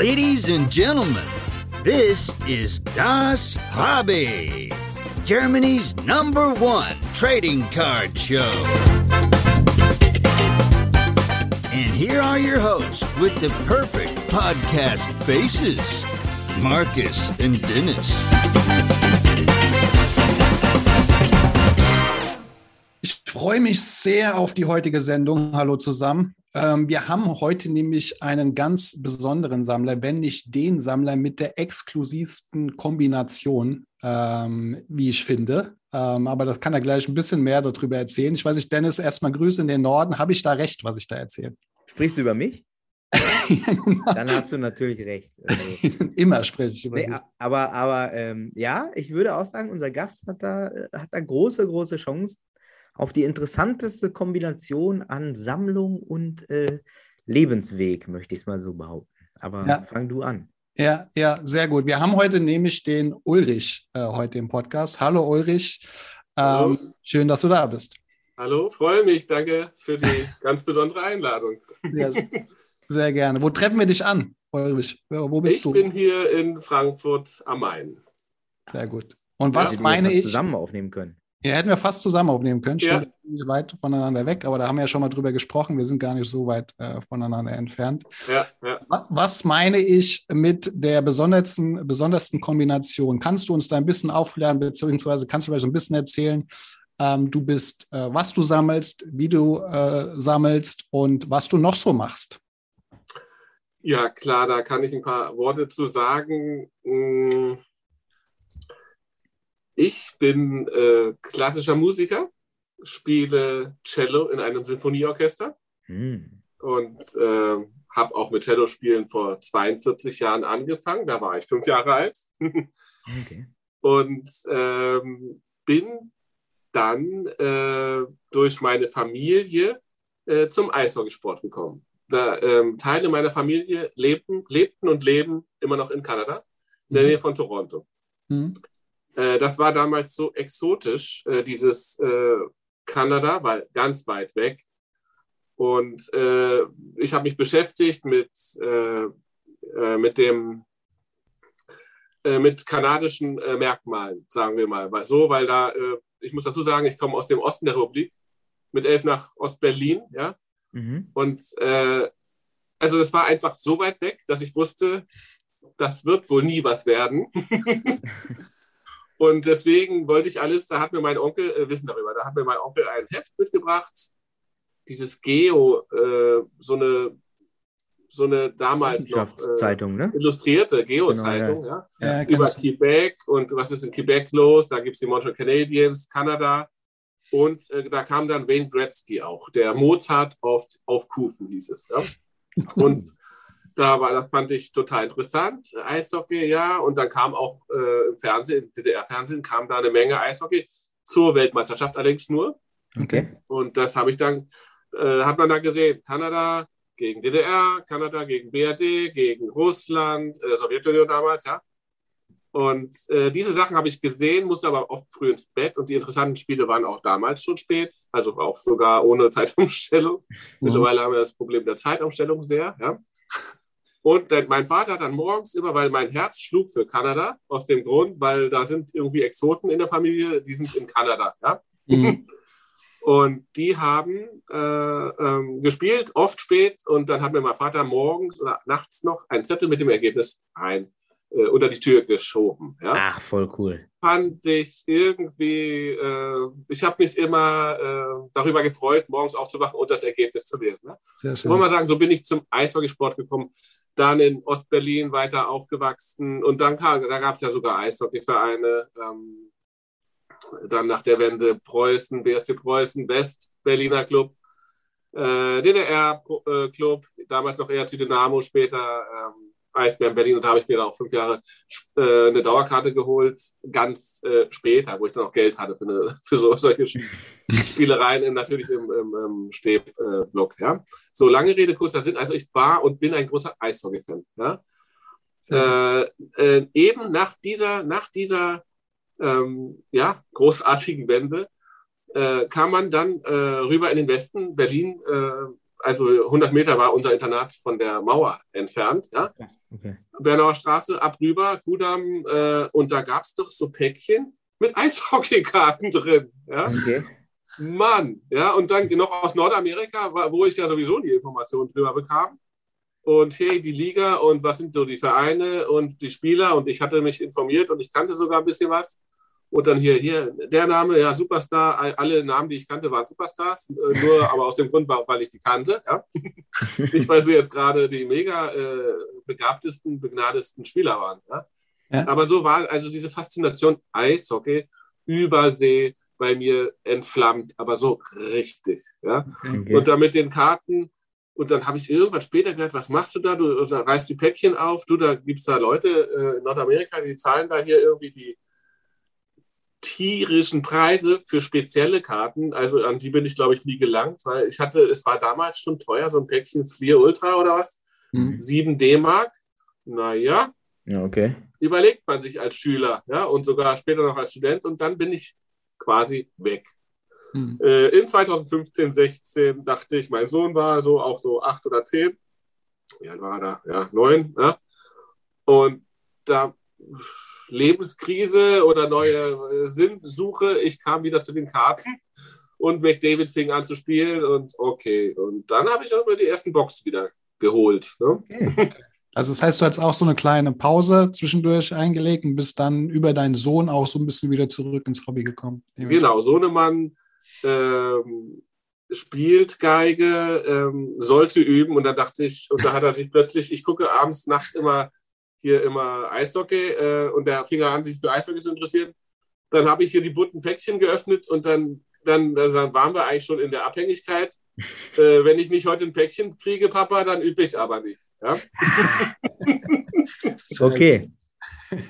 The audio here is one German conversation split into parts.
Ladies and gentlemen, this is Das Hobby, Germany's number one trading card show. And here are your hosts with the perfect podcast faces Marcus and Dennis. Ich freue mich sehr auf die heutige Sendung. Hallo zusammen. Ähm, wir haben heute nämlich einen ganz besonderen Sammler, wenn nicht den Sammler mit der exklusivsten Kombination, ähm, wie ich finde. Ähm, aber das kann er gleich ein bisschen mehr darüber erzählen. Ich weiß nicht, Dennis, erstmal Grüße in den Norden. Habe ich da recht, was ich da erzähle? Sprichst du über mich? Dann hast du natürlich recht. Also, Immer spreche ich über nee, dich. aber aber ähm, ja, ich würde auch sagen, unser Gast hat da, hat da große, große Chancen auf die interessanteste Kombination an Sammlung und äh, Lebensweg, möchte ich es mal so behaupten. Aber Ja. fang du an. Ja, ja, sehr gut. Wir haben heute nämlich den Ulrich äh, heute im Podcast. Hallo Ulrich. Ähm, Hallo. schön, dass du da bist. Hallo, freue mich. Danke für die ganz besondere Einladung. Ja, sehr gerne. Wo treffen wir dich an, Ulrich? Wo bist ich du? bin hier in Frankfurt am Main. Sehr gut. Und was wir meine ich? zusammen aufnehmen können. Ja, hätten wir fast zusammen aufnehmen können. Ja. Nicht weit voneinander weg, aber da haben wir ja schon mal drüber gesprochen. Wir sind gar nicht so weit äh, voneinander entfernt. Ja, ja. Wa- Was meine ich mit der besondersten, besondersten Kombination? Kannst du uns da ein bisschen aufklären, beziehungsweise kannst du vielleicht ein bisschen erzählen, ähm, du bist, äh, was du sammelst, wie du äh, sammelst und was du noch so machst? ja, klar, da kann ich ein paar Worte zu sagen. Mm. Ich bin äh, klassischer Musiker, spiele Cello in einem Sinfonieorchester Hm. und äh, habe auch mit Cello-Spielen vor 42 Jahren angefangen. Da war ich fünf Jahre alt. Okay. und ähm, bin dann äh, durch meine Familie äh, zum Eishockeysport gekommen. Da, ähm, Teile meiner Familie lebten, lebten und leben immer noch in Kanada, in der Mhm. Nähe von Toronto. Hm? Äh, das war damals so exotisch, äh, dieses äh, Kanada, weil ganz weit weg. Und äh, ich habe mich beschäftigt mit, mit dem mit kanadischen Merkmalen, sagen wir mal. Weil, so, weil da, ich muss dazu sagen, ich komme aus dem Osten der Republik, mit elf nach Ostberlin, ja. Mhm. Und äh, also das war einfach so weit weg, dass ich wusste, das wird wohl nie was werden. Und deswegen wollte ich alles, da hat mir mein Onkel, äh, wissen darüber, da hat mir mein Onkel ein Heft mitgebracht, dieses Geo, äh, so eine, so eine damals noch äh, ne? illustrierte Geo-Zeitung, ja Ja, über kannst, Quebec und was ist in Quebec los? Da gibt es die Montreal Canadiens, Kanada. Und äh, da kam dann Wayne Gretzky auch, der Mozart auf, auf Kufen hieß es. Ja? Und da war, das fand ich total interessant. Eishockey, ja. Und dann kam auch äh, im Fernsehen, im DDR-Fernsehen, kam da eine Menge Eishockey zur Weltmeisterschaft allerdings nur. Okay. Und das habe ich dann, äh, hat man dann gesehen. Kanada gegen DDR, Kanada gegen BRD, gegen Russland, äh, Sowjetunion damals, ja. Und äh, diese Sachen habe ich gesehen, musste aber oft früh ins Bett und die interessanten Spiele waren auch damals schon spät, also auch sogar ohne Zeitumstellung. Mittlerweile haben wir das Problem der Zeitumstellung sehr, ja. Und dann, mein Vater hat dann morgens immer, weil mein Herz schlug für Kanada, aus dem Grund, weil da sind irgendwie Exoten in der Familie, die sind in Kanada, ja. Mhm. Und die haben äh, ähm, gespielt, oft spät. Und dann hat mir mein Vater morgens oder nachts noch einen Zettel mit dem Ergebnis rein äh, unter die Tür geschoben. Ja? Ach, voll cool. Fand ich irgendwie, äh, ich habe mich immer äh, darüber gefreut, morgens aufzuwachen und das Ergebnis zu lesen. Ne? Sehr Ich wollte mal schön. sagen, so bin ich zum Eishockeysport gekommen, dann in Ostberlin weiter aufgewachsen und dann kam, da gab es ja sogar Eishockeyvereine. Ähm, dann nach der Wende Preußen, BSC Preußen, West, Berliner Club, äh, DDR-Club, damals noch ERC Dynamo, später ähm, Eisbären Berlin und da habe ich mir dann auch fünf Jahre äh, eine Dauerkarte geholt, ganz äh, später, wo ich dann auch Geld hatte für, eine, für so, solche Spielereien, in, natürlich im, im, im Stehblock. Ja. So, lange Rede, kurzer Sinn. Also ich war und bin ein großer Eishockey-Fan. Ja. Äh, äh, eben nach dieser, nach dieser ähm, ja, großartigen Wende äh, kam man dann äh, rüber in den Westen, Berlin, äh, also 100 Meter war unser Internat von der Mauer entfernt, ja. Okay. Bernauer Straße, ab rüber, Kudam, äh, und da gab es doch so Päckchen mit Eishockeykarten drin, ja. Okay. Mann, ja, und dann noch aus Nordamerika, wo ich ja sowieso die Informationen drüber bekam. Und hey, die Liga und was sind so die Vereine und die Spieler und ich hatte mich informiert und ich kannte sogar ein bisschen was. Und dann hier, hier, der Name, ja, Superstar, alle Namen, die ich kannte, waren Superstars, äh, nur aber aus dem Grund, weil ich die kannte. Ja? Nicht, weil sie jetzt gerade die mega äh, begabtesten, begnadesten Spieler waren. Ja? ja? Aber so war also diese Faszination Eishockey, Übersee bei mir entflammt, aber so richtig. Ja? Okay. Und dann mit den Karten, und dann habe ich irgendwann später gehört, was machst du da? Du reißt die Päckchen auf, du, da gibt es da Leute äh, in Nordamerika, die zahlen da hier irgendwie die tierischen Preise für spezielle Karten. Also an die bin ich, glaube ich, nie gelangt, weil ich hatte, es war damals schon teuer, so ein Päckchen Fleer Ultra oder was. Mhm. 7 D-Mark. Naja. Ja, okay. Überlegt man sich als Schüler, ja, und sogar später noch als Student und dann bin ich quasi weg. Mhm. Äh, in 2015, 16 dachte ich, mein Sohn war so auch so acht oder zehn. Alt war er da? Ja, neun. Ja. Und da Lebenskrise oder neue äh, Sinnsuche. Ich kam wieder zu den Karten und McDavid fing an zu spielen und okay. Und dann habe ich auch mal die ersten Box wieder geholt. Ne? Okay. Also das heißt, du hast auch so eine kleine Pause zwischendurch eingelegt und bist dann über deinen Sohn auch so ein bisschen wieder zurück ins Hobby gekommen. Genau, Sohnemann ähm, spielt Geige, ähm, sollte üben und dann dachte ich, und da hat er sich plötzlich, ich gucke abends, nachts immer hier immer Eishockey äh, und der fing an, sich für Eishockey zu interessieren. Dann habe ich hier die bunten Päckchen geöffnet und dann, dann, dann waren wir eigentlich schon in der Abhängigkeit. äh, wenn ich nicht heute ein Päckchen kriege, Papa, dann übe ich aber nicht. Ja? ist okay.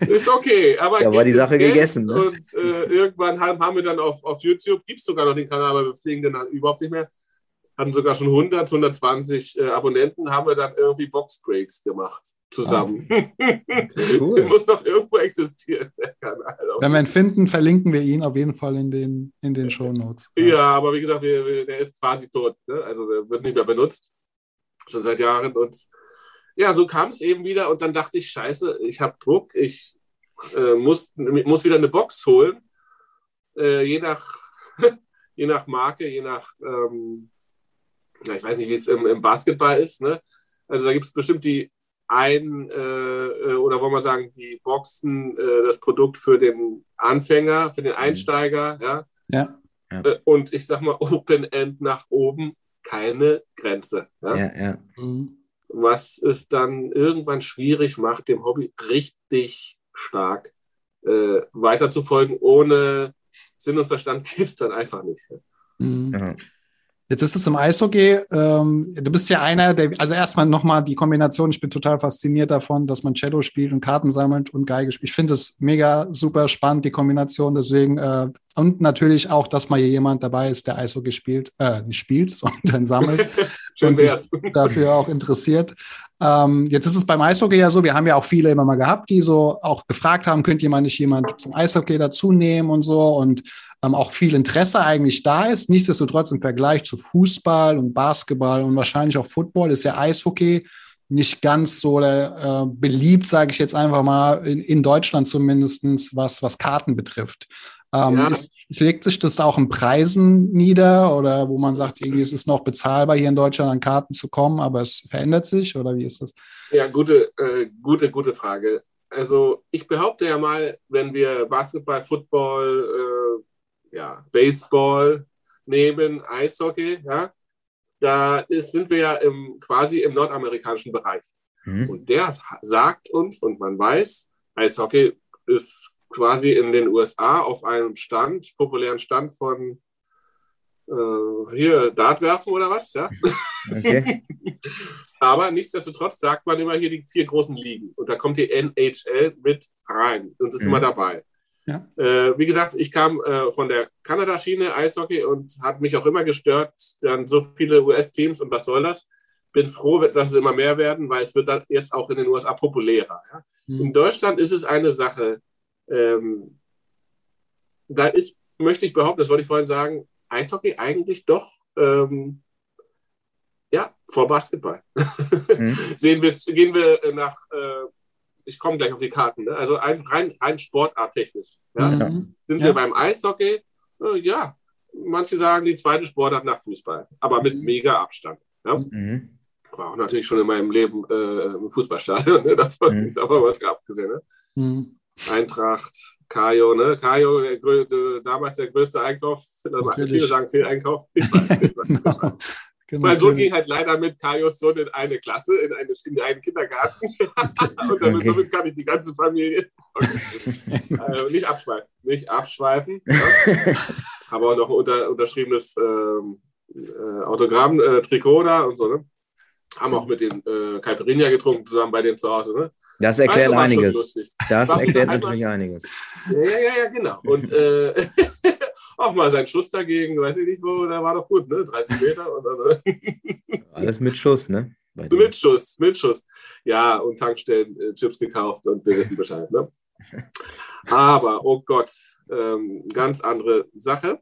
Ist okay, aber. Ja, war die Sache Geld gegessen. Ne? Und äh, irgendwann haben, haben wir dann auf, auf YouTube, gibt es sogar noch den Kanal, aber wir fliegen den dann überhaupt nicht mehr. Hatten sogar schon 100, 120 äh, Abonnenten, haben wir dann irgendwie Boxbreaks gemacht zusammen. Ah, cool. muss noch irgendwo existieren, der Kanal. Wenn wir ihn finden, verlinken wir ihn auf jeden Fall in den, in den Show Notes. Ja. ja, aber wie gesagt, wir, der ist quasi tot. Ne? Also der wird nicht mehr benutzt. Schon seit Jahren. Und ja, so kam es eben wieder. Und dann dachte ich, scheiße, ich habe Druck. Ich äh, muss, muss wieder eine Box holen. Äh, je, nach, je nach Marke, je nach, ähm, ja, ich weiß nicht, wie es im, im Basketball ist. Ne? Also da gibt es bestimmt die ein äh, äh, oder wollen wir sagen, die Boxen, äh, das Produkt für den Anfänger, für den mhm. Einsteiger, ja. ja. Äh, und ich sag mal, Open End nach oben, keine Grenze. Ja, ja. ja. Mhm. Was es dann irgendwann schwierig macht, dem Hobby richtig stark äh, weiterzufolgen. Ohne Sinn und Verstand geht es dann einfach nicht. Mhm. Ja. Jetzt ist es im Eishockey. Ähm, du bist ja einer, der, also erstmal nochmal die Kombination. Ich bin total fasziniert davon, dass man Cello spielt und Karten sammelt und Geige spielt. Ich finde es mega super spannend, die Kombination. Deswegen, äh, und natürlich auch, dass mal hier jemand dabei ist, der Eishockey spielt, äh, nicht spielt, sondern sammelt und sich dafür auch interessiert. Ähm, jetzt ist es beim Eishockey ja so, wir haben ja auch viele immer mal gehabt, die so auch gefragt haben, könnte jemand nicht jemand zum Eishockey dazu nehmen und so. Und ähm, auch viel Interesse eigentlich da ist. Nichtsdestotrotz im Vergleich zu Fußball und Basketball und wahrscheinlich auch Football ist ja Eishockey nicht ganz so äh, beliebt, sage ich jetzt einfach mal, in, in Deutschland zumindest, was, was Karten betrifft. Ähm, ja. ist, legt sich das auch in Preisen nieder oder wo man sagt, irgendwie ist es noch bezahlbar, hier in Deutschland an Karten zu kommen, aber es verändert sich oder wie ist das? Ja, gute, äh, gute, gute Frage. Also ich behaupte ja mal, wenn wir Basketball, Football, äh, ja, Baseball nehmen, Eishockey, ja, da ist, sind wir ja im, quasi im nordamerikanischen Bereich. Mhm. Und der sagt uns, und man weiß, Eishockey ist quasi in den USA auf einem Stand, populären Stand von äh, hier Dartwerfen oder was, ja. Okay. Aber nichtsdestotrotz sagt man immer hier die vier großen Ligen. Und da kommt die NHL mit rein und ist mhm. immer dabei. Ja. Äh, wie gesagt, ich kam äh, von der Kanada-Schiene Eishockey und hat mich auch immer gestört, dann so viele US-Teams und was soll das? Bin froh, dass es immer mehr werden, weil es wird dann jetzt auch in den USA populärer. Ja? Mhm. In Deutschland ist es eine Sache, ähm, da ist, möchte ich behaupten, das wollte ich vorhin sagen, Eishockey eigentlich doch ähm, ja, vor Basketball. Mhm. Sehen wir, gehen wir nach, äh, ich komme gleich auf die Karten, ne? also ein, rein, rein sportarttechnisch. Ja? Mhm. Sind ja. wir beim Eishockey? Äh, ja, manche sagen die zweite Sportart nach Fußball, aber mit mhm. mega Abstand. Ja? Mhm. War auch natürlich schon in meinem Leben äh, im Fußballstadion, ne? davon, mhm. davon was abgesehen. Ne? Mhm. Eintracht, Kajo, ne? Kajo, der, damals der größte Einkauf, viele sagen viel Einkauf. Ich weiß, ich weiß, ich weiß. Genau, mein Sohn ging halt leider mit Kajos Sohn in eine Klasse, in, eine, in einen Kindergarten. und damit, okay. somit kann ich die ganze Familie also nicht abschweifen. Nicht abschweifen. Ja. Auch noch unter, unterschriebenes ähm, äh, Autogramm-Trikot äh, da und so. Ne? Haben auch mit den äh, Caipirinha getrunken zusammen bei denen zu Hause. Ne? Das erklärt also, einiges. Das Warst erklärt natürlich einiges. Ja, ja, ja, genau. Und äh, auch mal sein Schuss dagegen, weiß ich nicht wo, da war doch gut, ne? 30 Meter. Und dann, Alles mit Schuss, ne? Mit Schuss, mit Schuss. Ja, und Tankstellen äh, Chips gekauft und wir wissen Bescheid, ne? Aber, oh Gott, ähm, ganz andere Sache.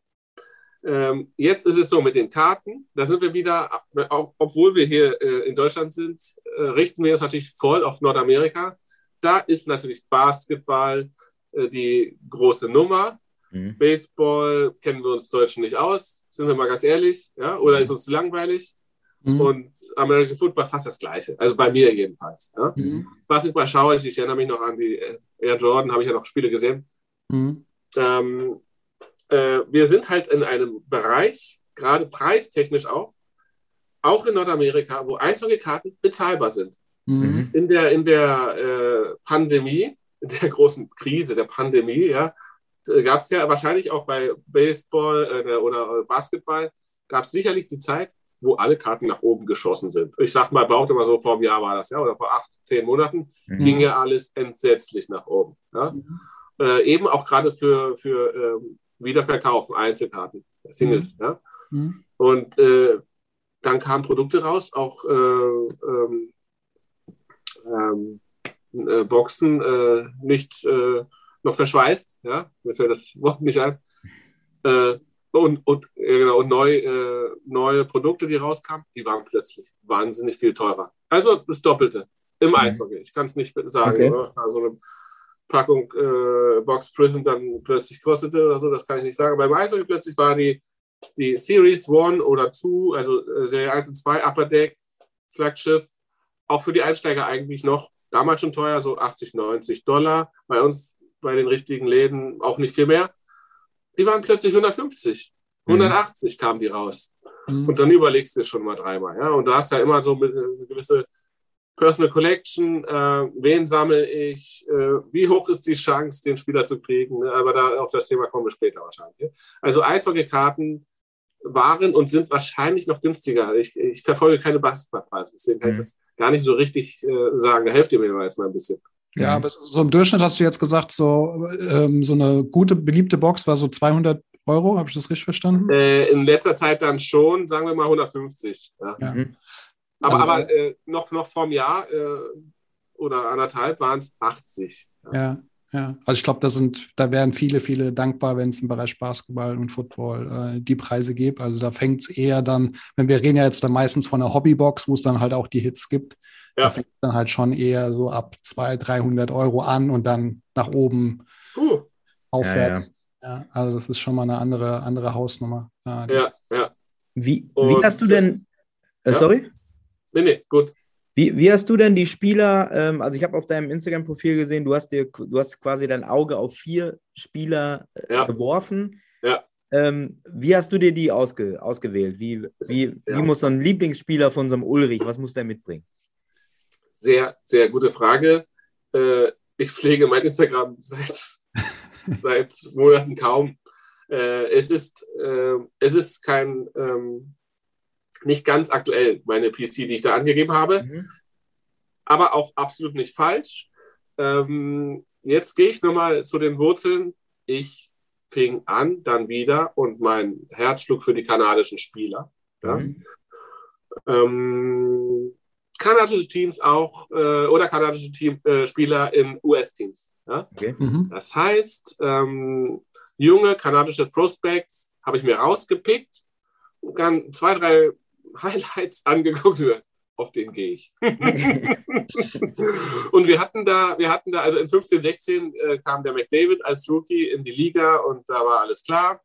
Ähm, jetzt ist es so mit den Karten, da sind wir wieder, auch, obwohl wir hier äh, in Deutschland sind, äh, richten wir uns natürlich voll auf Nordamerika. Da ist natürlich Basketball äh, die große Nummer. Mhm. Baseball kennen wir uns Deutschen nicht aus, sind wir mal ganz ehrlich, ja? oder ist uns langweilig. Mhm. Und American Football fast das Gleiche, also bei mir jedenfalls. Ja? Mhm. Basketball schaue ich, ich erinnere mich noch an die äh, Air Jordan, habe ich ja noch Spiele gesehen. Mhm. Ähm, äh, wir sind halt in einem Bereich, gerade preistechnisch auch, auch in Nordamerika, wo Eishockeykarten bezahlbar sind. Mhm. In der, in der äh, Pandemie, in der großen Krise der Pandemie, ja, gab es ja wahrscheinlich auch bei Baseball äh, oder Basketball, gab es sicherlich die Zeit, wo alle Karten nach oben geschossen sind. Ich sag mal, behaupte mal so, vor einem Jahr war das, ja, oder vor acht, zehn Monaten, mhm. ging ja alles entsetzlich nach oben. Ja? Mhm. Äh, eben auch gerade für, für ähm, Wiederverkaufen, Einzelkarten, Singles. Mhm. Ja? Mhm. Und äh, dann kamen Produkte raus, auch äh, ähm, ähm, äh, Boxen, äh, nicht noch verschweißt, ja, mir fällt das Wort nicht ein. Äh, und, und, genau, und neu, äh, neue Produkte, die rauskamen, die waren plötzlich wahnsinnig viel teurer. Also das Doppelte im mhm. Eishockey. Ich kann es nicht sagen, okay. was da so eine Packung äh, Box Prism dann plötzlich kostete oder so, das kann ich nicht sagen. Beim Eishockey plötzlich war die, die Series 1 oder 2, also äh, Serie 1 und 2, Upper Deck, Flaggschiff, auch für die Einsteiger eigentlich noch damals schon teuer, so 80, 90 Dollar. Bei uns bei den richtigen Läden auch nicht viel mehr. Die waren plötzlich 150, 180 mhm. kamen die raus. Mhm. Und dann überlegst du es schon mal dreimal. Ja? Und du hast ja immer so eine gewisse Personal Collection, äh, wen sammle ich, äh, wie hoch ist die Chance, den Spieler zu kriegen. Ne? Aber da auf das Thema kommen wir später wahrscheinlich. Also Eishockey-Karten waren und sind wahrscheinlich noch günstiger. Ich, ich verfolge keine Basketballpreise, deswegen kann ich mhm. das gar nicht so richtig äh, sagen. Da helft ihr mir jetzt mal ein bisschen. Ja, aber so im Durchschnitt hast du jetzt gesagt, so, ähm, so eine gute, beliebte Box war so 200 Euro. Habe ich das richtig verstanden? Äh, in letzter Zeit dann schon, sagen wir mal 150. Ja. ja. Mhm. Aber, also, aber äh, noch, noch vom Jahr äh, oder anderthalb waren es 80. Ja. ja. ja. also ich glaube, da sind, da wären viele, viele dankbar, wenn es im Bereich Basketball und Football äh, die Preise gibt. Also da fängt es eher dann, wenn wir reden ja jetzt dann meistens von einer Hobbybox, wo es dann halt auch die Hits gibt. Ja. Da fängt dann halt schon eher so ab 200, 300 Euro an und dann nach oben uh. aufwärts. Ja, ja. also das ist schon mal eine andere, andere Hausnummer. ja, ja. Wie, wie hast du denn, äh, sorry? Nee, nee, gut. Wie, wie hast du denn die Spieler, ähm, also ich habe auf deinem Instagram-Profil gesehen, du hast dir, du hast quasi dein Auge auf vier Spieler äh, ja. geworfen. Ja. Ähm, wie hast du dir die ausge, ausgewählt? Wie, wie, ja. wie muss so ein Lieblingsspieler von so einem Ulrich, was muss der mitbringen? Sehr, sehr gute Frage. Äh, ich pflege mein Instagram seit, seit Monaten kaum. Äh, es, ist, äh, es ist kein ähm, nicht ganz aktuell, meine PC, die ich da angegeben habe, mhm. aber auch absolut nicht falsch. Ähm, jetzt gehe ich nochmal zu den Wurzeln. Ich fing an, dann wieder und mein Herz schlug für die kanadischen Spieler. Ja? Mhm. Ähm, kanadische Teams auch äh, oder kanadische Team, äh, Spieler in US-Teams. Ja? Okay. Mhm. Das heißt, ähm, junge kanadische Prospects habe ich mir rausgepickt, zwei, drei Highlights angeguckt. Auf den gehe ich. und wir hatten da, wir hatten da, also in 15, 16 äh, kam der McDavid als Rookie in die Liga und da war alles klar.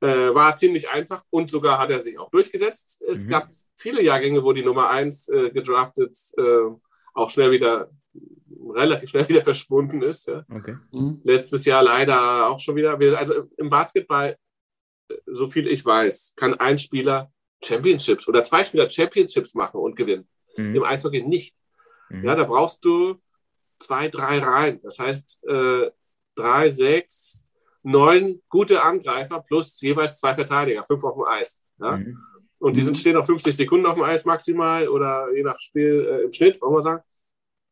Äh, war ziemlich einfach und sogar hat er sich auch durchgesetzt. Es mhm. gab viele Jahrgänge, wo die Nummer 1 äh, gedraftet äh, auch schnell wieder, relativ schnell wieder verschwunden ist. Ja. Okay. Mhm. Letztes Jahr leider auch schon wieder. Also im Basketball, so viel ich weiß, kann ein Spieler Championships oder zwei Spieler Championships machen und gewinnen. Mhm. Im Eishockey nicht. Mhm. Ja, da brauchst du zwei, drei Reihen. Das heißt, äh, drei, sechs, neun gute Angreifer plus jeweils zwei Verteidiger, fünf auf dem Eis. Ja? Mhm. Und die sind, mhm. stehen noch 50 Sekunden auf dem Eis maximal oder je nach Spiel äh, im Schnitt, wollen wir sagen.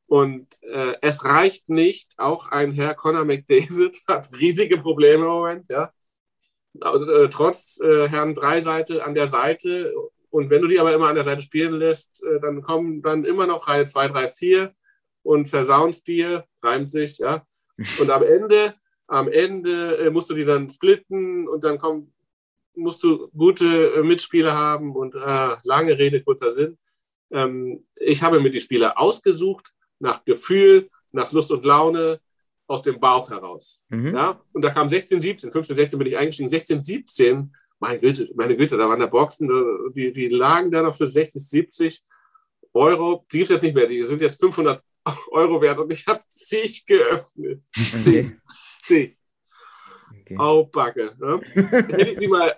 Und äh, es reicht nicht, auch ein Herr Conor McDavid hat riesige Probleme im Moment, ja. Also, äh, trotz äh, Herrn Dreiseite an der Seite. Und wenn du die aber immer an der Seite spielen lässt, äh, dann kommen dann immer noch Reihe 2, 3, 4 und versaunst dir, reimt sich, ja. Und am Ende am Ende äh, musst du die dann splitten und dann kommt, musst du gute äh, Mitspieler haben und äh, lange Rede, kurzer Sinn. Ähm, ich habe mir die Spieler ausgesucht nach Gefühl, nach Lust und Laune, aus dem Bauch heraus. Mhm. Ja? Und da kam 16, 17, 15, 16 bin ich eingestiegen, 16, 17, meine Güte, meine Güte, da waren da Boxen, äh, die, die lagen da noch für 60, 70 Euro. Die gibt es jetzt nicht mehr, die sind jetzt 500 Euro wert und ich habe zig geöffnet. Okay. Zig. C. Okay. Au Backe. Ne? Hätte ich sie mal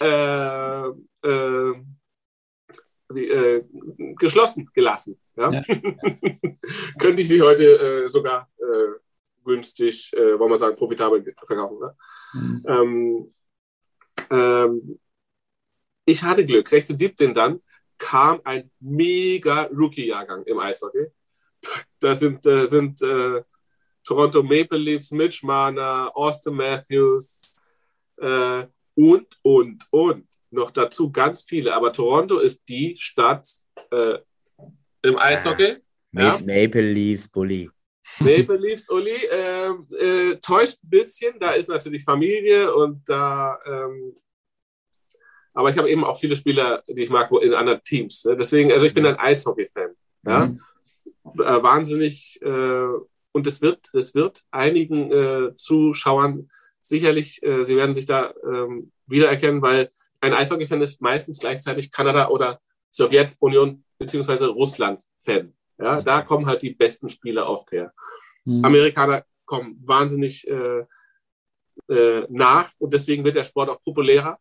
äh, äh, wie, äh, geschlossen gelassen. Ja? ja. Könnte ich sie heute äh, sogar äh, günstig, äh, wollen wir sagen, profitabel verkaufen. Ne? Mhm. Ähm, ähm, ich hatte Glück. 16, 17 dann kam ein mega Rookie-Jahrgang im Eishockey. Da sind, sind Toronto Maple Leafs, Mitch Marner, Austin Matthews äh, und, und, und. Noch dazu ganz viele. Aber Toronto ist die Stadt äh, im Eishockey. Ah, ja. Maple Leafs, Bully. Maple Leafs, Uli, äh, äh, täuscht ein bisschen. Da ist natürlich Familie und da. Ähm, aber ich habe eben auch viele Spieler, die ich mag, wo in anderen Teams. Ne? Deswegen, also ich bin ein Eishockey-Fan. Ja? Mhm. Äh, wahnsinnig äh, und es wird, es wird einigen äh, Zuschauern sicherlich, äh, sie werden sich da ähm, wiedererkennen, weil ein Eishockey-Fan ist meistens gleichzeitig Kanada oder Sowjetunion bzw. Russland-Fan. Ja, da kommen halt die besten Spieler oft her. Mhm. Amerikaner kommen wahnsinnig äh, äh, nach und deswegen wird der Sport auch populärer.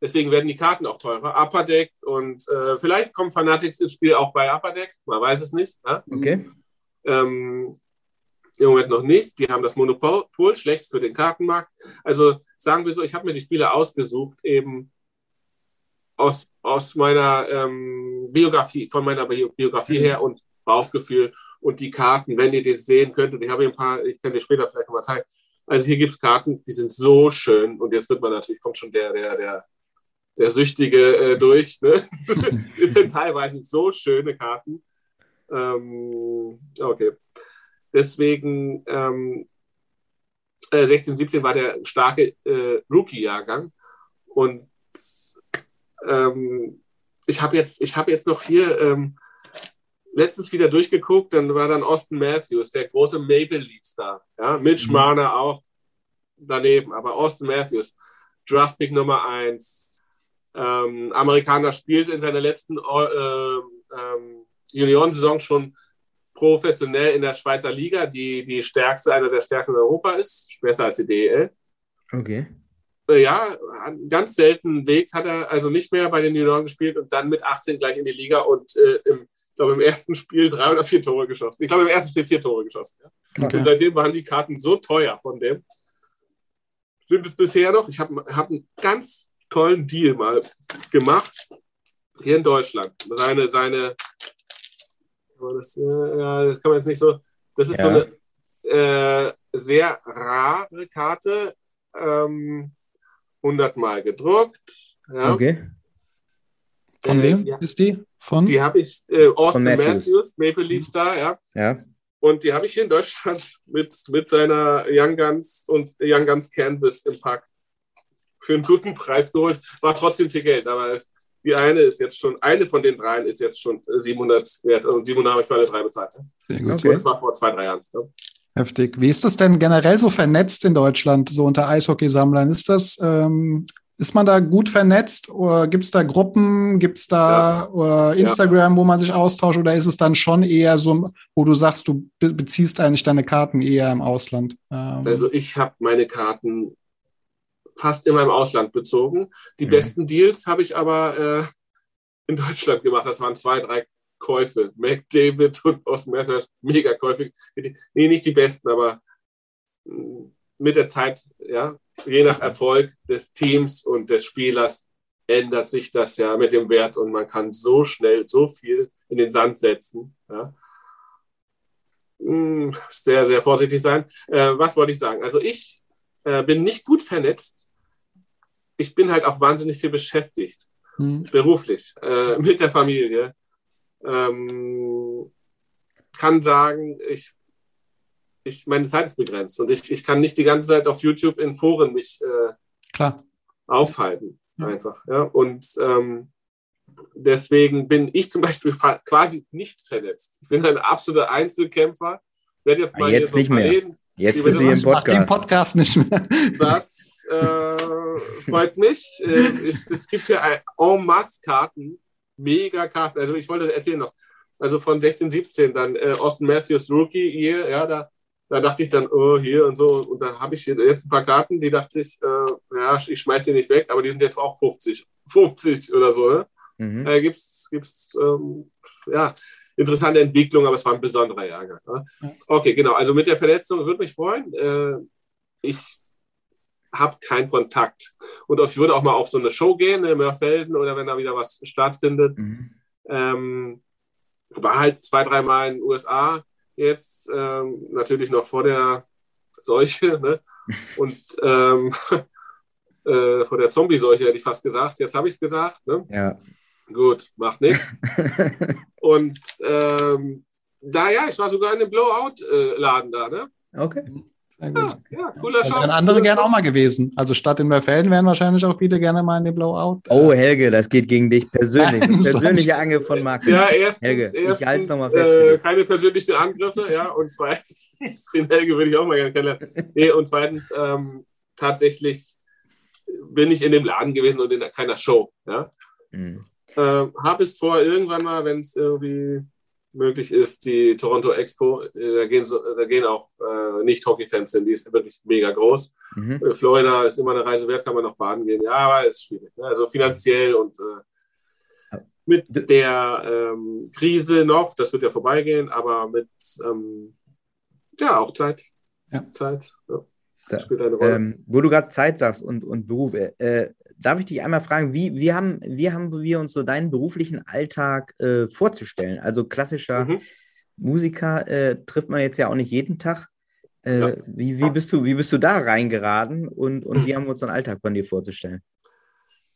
Deswegen werden die Karten auch teurer. Upper Deck und äh, vielleicht kommen Fanatics ins Spiel auch bei Upper Deck, man weiß es nicht. Ja? Okay. Ähm, im Moment noch nicht. Die haben das Monopol schlecht für den Kartenmarkt. Also sagen wir so, ich habe mir die Spiele ausgesucht, eben aus, aus meiner ähm, Biografie, von meiner Biografie mhm. her und Bauchgefühl und die Karten, wenn ihr das sehen könntet, ich habe hier ein paar, ich kann dir später vielleicht nochmal zeigen. Also hier gibt es Karten, die sind so schön und jetzt wird man natürlich, kommt schon der, der, der, der Süchtige äh, durch. Ne? das sind teilweise so schöne Karten. Ähm, okay. Deswegen ähm, äh, 16, 17 war der starke äh, Rookie-Jahrgang. Und ähm, ich habe jetzt, hab jetzt noch hier ähm, letztens wieder durchgeguckt, dann war dann Austin Matthews, der große Maple Leaf-Star. Ja? Mitch mhm. Marner auch daneben, aber Austin Matthews, Draftpick Nummer 1. Ähm, Amerikaner spielt in seiner letzten äh, ähm, Juniorensaison schon professionell in der Schweizer Liga, die die stärkste, einer der stärksten in Europa ist, besser als die DEL. Okay. Äh, ja, einen ganz seltenen Weg hat er also nicht mehr bei den Junioren gespielt und dann mit 18 gleich in die Liga und äh, im, glaube, im ersten Spiel drei oder vier Tore geschossen. Ich glaube, im ersten Spiel vier Tore geschossen. Ja. Okay. Und seitdem waren die Karten so teuer von dem. Sind es bisher noch? Ich habe hab einen ganz tollen Deal mal gemacht hier in Deutschland. Seine, seine aber das, ja, das kann man jetzt nicht so. Das ist ja. so eine äh, sehr rare Karte. Ähm, 100 Mal gedruckt. Ja. Okay. Von wem äh, ja. ist die? Von? Die habe ich, äh, Austin Matthews. Matthews, Maple Leaf Star, ja. Ja. Und die habe ich hier in Deutschland mit, mit seiner Young Guns und Young Guns Canvas im Pack für einen guten Preis geholt. War trotzdem viel Geld, aber Die eine ist jetzt schon, eine von den dreien ist jetzt schon 700 wert. Und 700 habe ich für alle drei bezahlt. Ne? Sehr gut. Okay. Das war vor zwei, drei Jahren. Ne? Heftig. Wie ist das denn generell so vernetzt in Deutschland, so unter Eishockeysammlern? Ist das, ähm, ist man da gut vernetzt? Oder gibt es da Gruppen? Gibt es da oder Instagram, wo man sich austauscht? Oder ist es dann schon eher so, wo du sagst, du be beziehst eigentlich deine Karten eher im Ausland? Ähm, Also ich habe meine Karten fast immer im Ausland bezogen. Die Mhm. besten Deals habe ich aber äh, in Deutschland gemacht. Das waren zwei, drei Käufe. McDavid und Austin Matthews, mega Käufe. Nee, nicht die besten, aber mh, mit der Zeit, ja, je nach Erfolg des Teams und des Spielers ändert sich das ja mit dem Wert und man kann so schnell so viel in den Sand setzen. Ja. Mh, Sehr, sehr vorsichtig sein. Äh, was wollte ich sagen? Also ich äh, bin nicht gut vernetzt. Ich bin halt auch wahnsinnig viel beschäftigt hm. beruflich, äh, mit der Familie. Ähm, kann sagen, ich, ich, meine Zeit ist begrenzt und ich, ich kann nicht die ganze Zeit auf YouTube in Foren mich äh, Klar. aufhalten. Ja. Einfach. Ja? Und ähm, deswegen bin ich zum Beispiel quasi nicht vernetzt. Ich bin ein absoluter Einzelkämpfer. Werde jetzt Ah, mal jetzt hier nicht mehr. reden. Jetzt bist du hier im Nach dem Podcast. Podcast nicht mehr. Das äh, freut mich. Äh, es, es gibt hier en masse Karten, mega Karten. Also ich wollte erzählen noch, also von 16, 17, dann äh, Austin Matthews Rookie Year, ja, da, da dachte ich dann, oh, hier und so. Und dann habe ich hier jetzt ein paar Karten, die dachte ich, äh, ja, ich schmeiße die nicht weg, aber die sind jetzt auch 50, 50 oder so. Ne? Mhm. Äh, Gibt es, ähm, ja, interessante Entwicklung, aber es war ein besonderer Jahrgang. Ne? Okay, genau. Also mit der Verletzung würde mich freuen. Äh, ich habe keinen Kontakt. Und ich würde auch mal auf so eine Show gehen in Mörfelden oder wenn da wieder was stattfindet. Mhm. Ähm, war halt zwei, dreimal in den USA jetzt, ähm, natürlich noch vor der Seuche. Ne? Und ähm, äh, vor der Zombie-Seuche hätte ich fast gesagt. Jetzt habe ich es gesagt. Ne? Ja. Gut, macht nichts. Und ähm, da, ja, ich war sogar in dem Blowout-Laden da, ne? okay. Sehr gut. Ja, cooler Da Shop. wären andere gerne auch mal gewesen. Also statt in Mörfelden wären wahrscheinlich auch viele gerne mal in den Blowout. Oh, Helge, das geht gegen dich persönlich. Nein, Persönliche Angel von Marc. Ja, erstens, Helge, ich halt's erstens noch mal fest äh, keine persönlichen Angriffe, ja, und zweitens, den Helge würde ich auch mal gerne kennenlernen. Nee, und zweitens, ähm, tatsächlich bin ich in dem Laden gewesen und in keiner Show, ja. Mhm. Ähm, Habe es vor, irgendwann mal, wenn es irgendwie möglich ist, die Toronto Expo, äh, da, gehen so, da gehen auch äh, Nicht-Hockey-Fans hin, die ist wirklich mega groß. Mhm. Äh, Florida ist immer eine Reise wert, kann man noch baden gehen. Ja, aber ist schwierig. Ne? Also finanziell und äh, mit der ähm, Krise noch, das wird ja vorbeigehen, aber mit ähm, ja auch Zeit. Ja. Zeit. Ja. Da- Spielt eine Rolle. Ähm, wo du gerade Zeit sagst und, und Beruf, äh, darf ich dich einmal fragen, wie, wie, haben, wie haben wir uns so deinen beruflichen Alltag äh, vorzustellen? Also klassischer Mhm. Musiker äh, trifft man jetzt ja auch nicht jeden Tag. Äh, Ja. wie, wie, bist du, wie bist du da reingeraten und, und wie haben wir uns so einen Alltag von dir vorzustellen?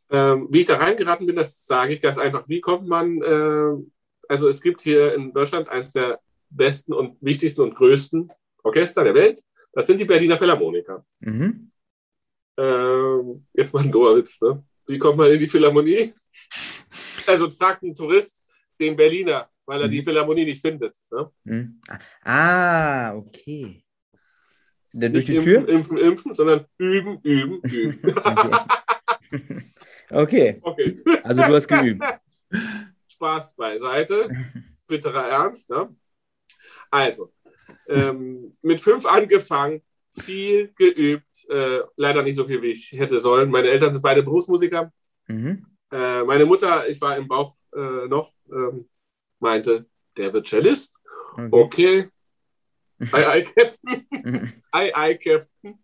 Ähm, wie ich da reingeraten bin, das sage ich ganz einfach. Wie kommt man, äh, also es gibt hier in Deutschland eines der besten und wichtigsten und größten Orchester der Welt. Das sind die Berliner Philharmoniker. Mhm. Ähm, jetzt mal ein dober Witz, ne? Wie kommt man in die Philharmonie? Also fragt ein Tourist den Berliner, weil er Mhm. die Philharmonie nicht findet. Ne? Mhm. Ah, okay. Da, durch Nicht die impfen, Tür? impfen, impfen, sondern üben, üben, üben. Okay. okay, okay. also du hast geübt. Spaß beiseite. Bitterer Ernst. Ne? Also, ähm, mit fünf angefangen, viel geübt, äh, leider nicht so viel, wie ich hätte sollen. Meine Eltern sind beide Berufsmusiker. Mhm. Äh, meine Mutter, ich war im Bauch äh, noch, ähm, meinte, der wird Cellist. Okay. Okay. Ei, ei, Captain. Mhm. Ei, ei, Captain.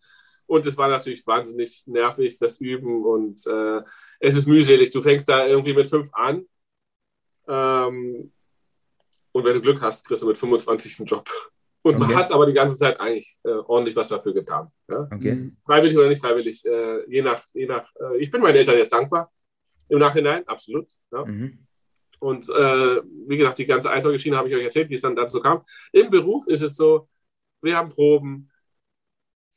Und es war natürlich wahnsinnig nervig, das Üben. Und äh, es ist mühselig. Du fängst da irgendwie mit fünf an. Ähm, und wenn du Glück hast, kriegst du mit 25 einen Job. Und man Okay. hast aber die ganze Zeit eigentlich äh, ordentlich was dafür getan. Ja? Okay. Freiwillig oder nicht freiwillig, äh, je nach, je nach äh, ich bin meinen Eltern jetzt dankbar. Im Nachhinein, absolut. Ja? Mhm. Und äh, wie gesagt, die ganze Eishockey-Schiene habe ich euch erzählt, wie es dann dazu kam. Im Beruf ist es so, wir haben Proben,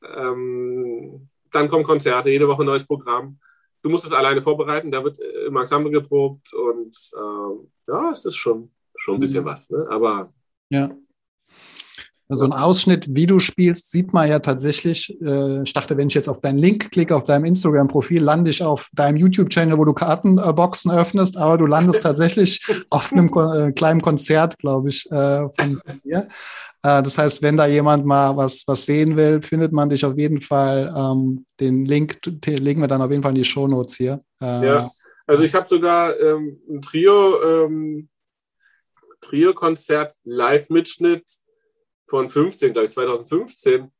ähm, dann kommen Konzerte, jede Woche ein neues Programm. du musst es alleine vorbereiten, da wird im Ensemble geprobt und ähm, ja, es ist schon, schon ein bisschen mhm. was. Ne? Aber ja. So ein Ausschnitt, wie du spielst, sieht man ja tatsächlich. Äh, ich dachte, wenn ich jetzt auf deinen Link klicke, auf deinem Instagram-Profil, lande ich auf deinem YouTube-Channel, wo du Kartenboxen öffnest, aber du landest tatsächlich auf einem äh, kleinen Konzert, glaube ich, äh, von dir. das heißt, wenn da jemand mal was, was sehen will, findet man dich auf jeden Fall. Ähm, den Link legen wir dann auf jeden Fall in die Show Notes hier. ja, also ich habe sogar ähm, ein Trio, ähm, Trio-Konzert, Live-Mitschnitt von 15, glaube ich, 2015.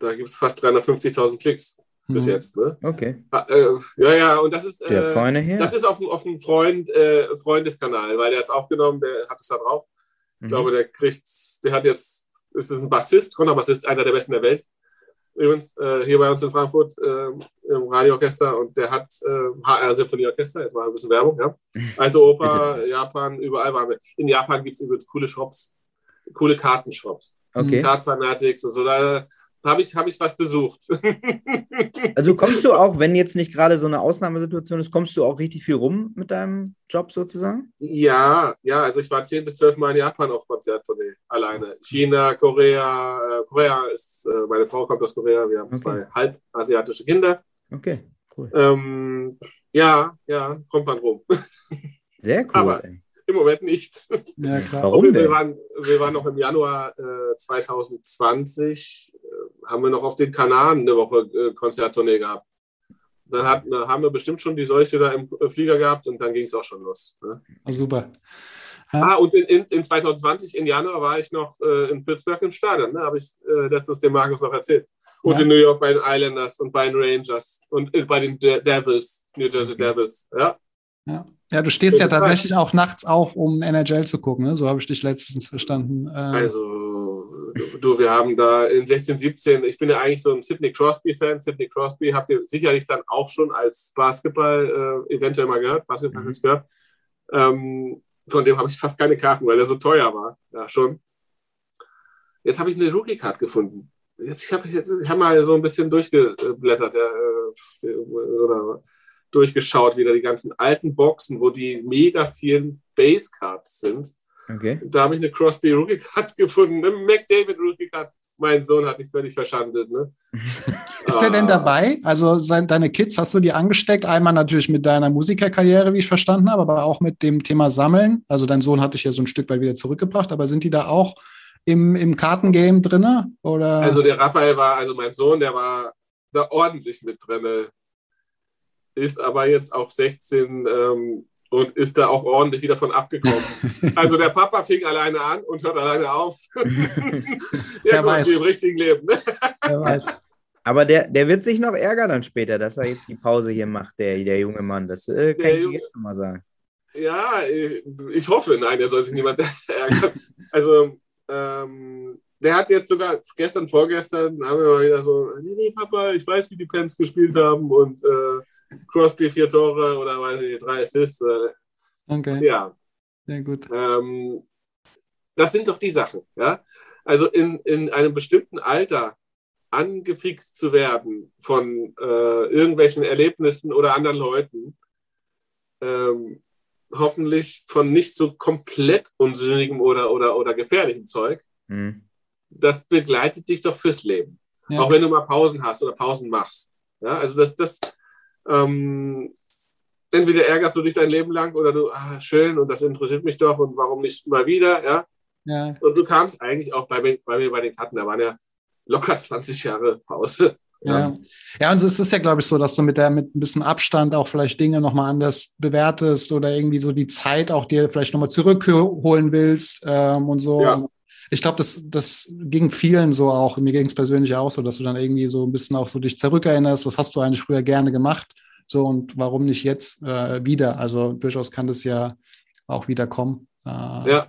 Da gibt es fast 350.000 Klicks mhm. bis jetzt. Ne? Okay. Äh, ja, ja, und das ist, äh, Feine das ist auf, auf dem Freund, äh, Freundeskanal, weil der hat es aufgenommen, der hat es da drauf. Mhm. Ich glaube, der kriegt, der hat jetzt, ist ein Bassist, Kontrabassist, einer der besten der Welt. Übrigens, äh, hier bei uns in Frankfurt äh, im Radioorchester und der hat HR Symphonieorchester, jetzt mal ein bisschen Werbung, ja. Alte Oper, Japan, überall waren wir. In Japan gibt es übrigens coole Shops coole Kartenshops. Okay. Card Fanatics und so. Da habe ich, hab ich was besucht. also kommst du auch, wenn jetzt nicht gerade so eine Ausnahmesituation ist, kommst du auch richtig viel rum mit deinem Job sozusagen? Ja, ja, also ich war zehn bis zwölf Mal in Japan auf Konzerttournee, alleine. China, Korea, äh, Korea ist, äh, meine Frau kommt aus Korea, wir haben okay. zwei halb asiatische Kinder. Okay, cool. Ähm, ja, ja, kommt man rum. Sehr cool. Aber, ey. Im Moment nicht. Ja, Warum wir, wir, waren, wir waren noch im Januar äh, 2020, äh, haben wir noch auf den Kanaren eine Woche äh, Konzerttournee gehabt. Dann hat, na, haben wir bestimmt schon die Seuche da im äh, Flieger gehabt und dann ging es auch schon los. Ne? Oh, super. Ja. Ah, und in, in, in, 2020, im Januar, war ich noch äh, in Pittsburgh im Stadion. Ne? Habe ich äh, letztens dem Markus noch erzählt. Und ja. in New York bei den Islanders und bei den Rangers und äh, bei den De Devils, New Jersey okay. Devils. Ja. Ja. Ja, du stehst ja tatsächlich auch nachts auf, um NHL zu gucken, ne? so habe ich dich letztens verstanden. Äh, also, du, wir haben da in 16, 17, ich bin ja eigentlich so ein Sidney Crosby-Fan. Sidney Crosby habt ihr sicherlich dann auch schon als Basketball äh, eventuell mal gehört, Basketball mhm. gehört. Ähm, von dem habe ich fast keine Karten, weil er so teuer war. Ja, schon. Jetzt habe ich eine Rookie-Card gefunden. Jetzt, ich habe ich hab mal so ein bisschen durchgeblättert. Ja, äh, oder durchgeschaut, wieder die ganzen alten Boxen, wo die mega vielen Base Cards sind. Okay. Da habe ich eine Crosby Rookie Card gefunden, eine McDavid Rookie Card. Mein Sohn hat die völlig verschandelt. Ne? Ist der denn dabei? Also sein, deine Kids hast du die angesteckt? Einmal natürlich mit deiner Musikerkarriere, wie ich verstanden habe, aber auch mit dem Thema Sammeln. Also dein Sohn hat dich ja so ein Stück weit wieder zurückgebracht, aber sind die da auch im, im Kartengame drin? Also der Raphael war, also mein Sohn, der war da ordentlich mit drin ist aber jetzt auch 16 ähm, und ist da auch ordentlich wieder von abgekommen. also der Papa fing alleine an und hört alleine auf. ja, weiß. Im richtigen Leben. Ne? Wer weiß. Aber der, der wird sich noch ärgern dann später, dass er jetzt die Pause hier macht, der, der junge Mann. Das äh, kann der ich jetzt schon mal sagen. Ja, ich hoffe, nein, der soll sich niemand ärgern. Also, ähm, der hat jetzt sogar gestern, vorgestern, haben wir mal wieder so, nee, nee, Papa, ich weiß, wie die Pens gespielt haben und äh, Crosby vier Tore oder weiß ich, drei Assists. Okay. Ja. Sehr gut. Ähm, das sind doch die Sachen. Ja? Also in, in einem bestimmten Alter angefixt zu werden von äh, irgendwelchen Erlebnissen oder anderen Leuten, ähm, hoffentlich von nicht so komplett unsinnigem oder, oder, oder gefährlichem Zeug, mhm. das begleitet dich doch fürs Leben. Ja. Auch wenn du mal Pausen hast oder Pausen machst. Ja, also das, das, ähm, entweder ärgerst du dich dein Leben lang oder du, ah, schön und das interessiert mich doch und warum nicht mal wieder, ja. ja. Und du kamst eigentlich auch bei, bei mir bei den Karten, da waren ja locker 20 Jahre Pause. Ja. ja, und es ist ja, glaube ich, so, dass du mit der mit ein bisschen Abstand auch vielleicht Dinge nochmal anders bewertest oder irgendwie so die Zeit auch dir vielleicht nochmal zurückholen willst ähm, und so. Ja. Ich glaube, das, das ging vielen so auch. Mir ging es persönlich auch so, dass du dann irgendwie so ein bisschen auch so dich zurückerinnerst, was hast du eigentlich früher gerne gemacht? So und warum nicht jetzt äh, wieder? Also durchaus kann das ja auch wieder kommen. Äh, ja.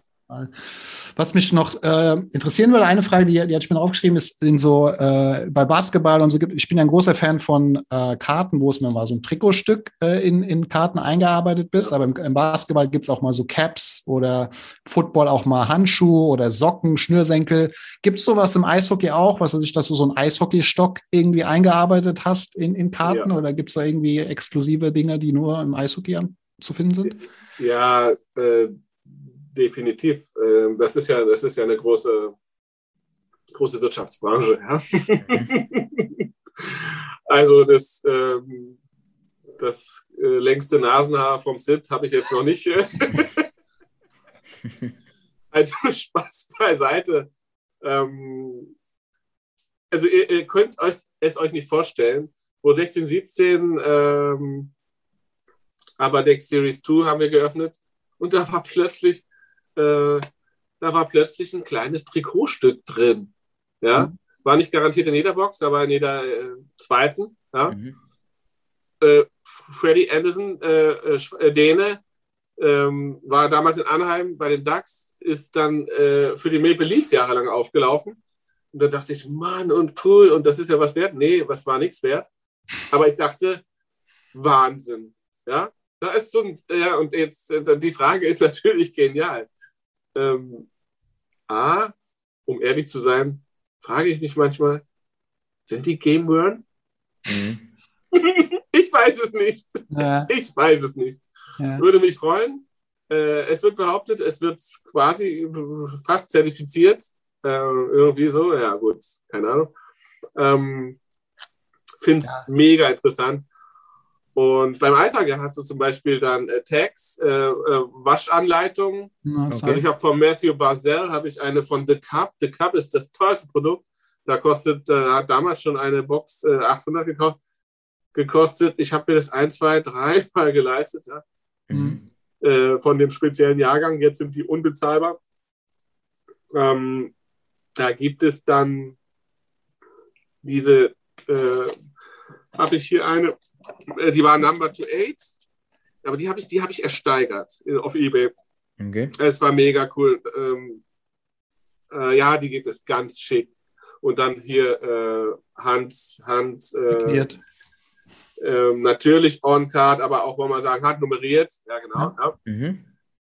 Was mich noch äh, interessieren würde, eine Frage, die, die hatte ich mir aufgeschrieben, ist in so äh, bei Basketball und so gibt. Ich bin ja ein großer Fan von äh, Karten, wo es mir mal so ein Trikotstück äh, in, in Karten eingearbeitet ist. Aber im, im Basketball gibt es auch mal so Caps oder Football auch mal Handschuhe oder Socken, Schnürsenkel. Gibt es sowas im Eishockey auch, was weiß ich, dass du so einen Eishockeystock irgendwie eingearbeitet hast in, in Karten? Ja. Oder gibt es da irgendwie exklusive Dinge, die nur im Eishockey zu finden sind? Ja, äh, definitiv. Äh, das, ist ja, das ist ja eine große, große Wirtschaftsbranche. Ja? also das, ähm, das äh, längste Nasenhaar vom SID habe ich jetzt noch nicht. also Spaß beiseite. Ähm, also ihr, ihr könnt es, es, euch nicht vorstellen, wo 16, 17 ähm, Abadex Series 2 haben wir geöffnet und da war plötzlich äh, da war plötzlich ein kleines Trikotstück drin. Ja, mhm. war nicht garantiert in jeder Box, aber in jeder äh, zweiten. Ja. Mhm. Äh, Freddy Anderson, äh, äh, Däne, ähm, war damals in Anaheim bei den Ducks, ist dann äh, für die Maple Leafs jahrelang aufgelaufen. Und da dachte ich, Mann, und cool, und das ist ja was wert. Nee, was war nichts wert. Aber ich dachte, Wahnsinn. Ja, da ist so ein, ja, und jetzt, die Frage ist natürlich genial. Ähm, A, um ehrlich zu sein, frage ich mich manchmal, sind die Game Worn? Mhm. ich weiß es nicht. Ja. Ich weiß es nicht. Ja. Würde mich freuen. Äh, es wird behauptet, es wird quasi fast zertifiziert. Äh, irgendwie so, ja gut, keine Ahnung. Ähm, Finde es ja. mega interessant. Und beim Eishockey hast du zum Beispiel dann äh, Tags, äh, äh, Waschanleitungen. Okay. Also ich habe von Matthew Barzell habe ich eine von The Cup. The Cup ist das teuerste Produkt. Da kostet, äh, hat damals schon eine Box 800 äh, gekostet. gekostet. Ich habe mir das ein, zwei, drei Mal geleistet. Ja. Mhm. Von dem speziellen Jahrgang. Jetzt sind die unbezahlbar. Ähm, da gibt es dann diese, habe ich hier eine, äh, die war Number to Eight, aber die habe ich, hab ich ersteigert auf Ebay. Okay. Es war mega cool. Ähm, äh, ja, die gibt es ganz schick. Und dann hier äh, Hand, Hand. Äh, äh, natürlich on-card, aber auch, wollen wir sagen, handnummeriert. Ja, genau. Ja. Ja. Mhm.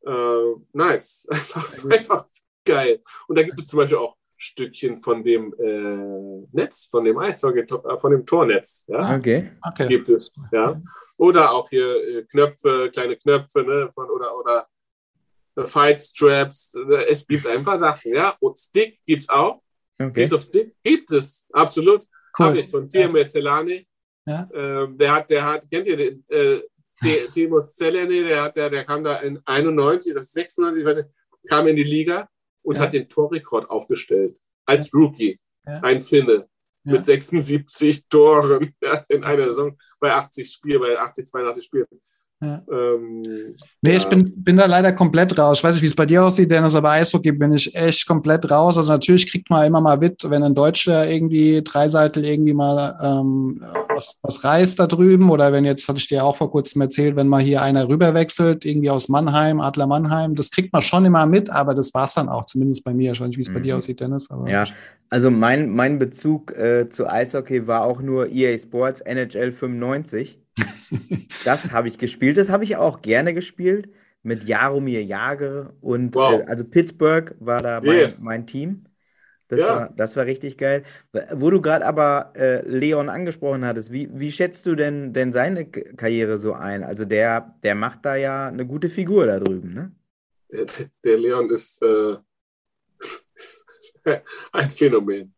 Äh, nice. Einfach, einfach geil. Und da gibt es zum Beispiel auch Stückchen von dem äh, Netz, von dem Eishockey, äh, von dem Tornetz. Ja? Okay. okay. Gibt es. Ja? Oder auch hier äh, Knöpfe, kleine Knöpfe, ne? Von, oder, oder äh, Fight Straps. Es gibt ein paar Sachen, ja. Und Stick gibt es auch. Okay. Piece of Stick gibt es, absolut. Cool. Habe ich von TMS Selani. Ja. Ähm, der hat, der hat, kennt ihr den? Äh, Timo Selene, der, hat, der, der kam da in 91 oder 96, ich weiß nicht, kam in die Liga und ja. hat den Torrekord aufgestellt. Als Rookie. Ein Finne. Mit 76 Toren in einer Saison bei 80 Spielen, bei 80, 82 Spielen. Ja. Ähm, nee, ja. ich bin, bin da leider komplett raus. Ich weiß nicht, wie es bei dir aussieht, Dennis, aber Eishockey bin ich echt komplett raus. Also natürlich kriegt man immer mal mit, wenn ein Deutscher irgendwie Dreiseitel irgendwie mal ähm, was, was reißt da drüben oder wenn jetzt, hatte ich dir auch vor kurzem erzählt, wenn mal hier einer rüberwechselt, irgendwie aus Mannheim, Adler Mannheim, das kriegt man schon immer mit, aber das war es dann auch, zumindest bei mir. Ich weiß nicht, wie es bei dir mhm. aussieht, Dennis. ja, also mein, mein Bezug äh, zu Eishockey war auch nur EA Sports NHL 95 das habe ich gespielt. Das habe ich auch gerne gespielt mit Jaromir Jager und wow. äh, also Pittsburgh war da mein, yes. mein Team. Das, ja. war, das war richtig geil. Wo du gerade aber äh, Leon angesprochen hattest, wie, wie schätzt du denn, denn seine Karriere so ein? Also der, der macht da ja eine gute Figur da drüben, ne? Der, der Leon ist, äh, ein Phänomen.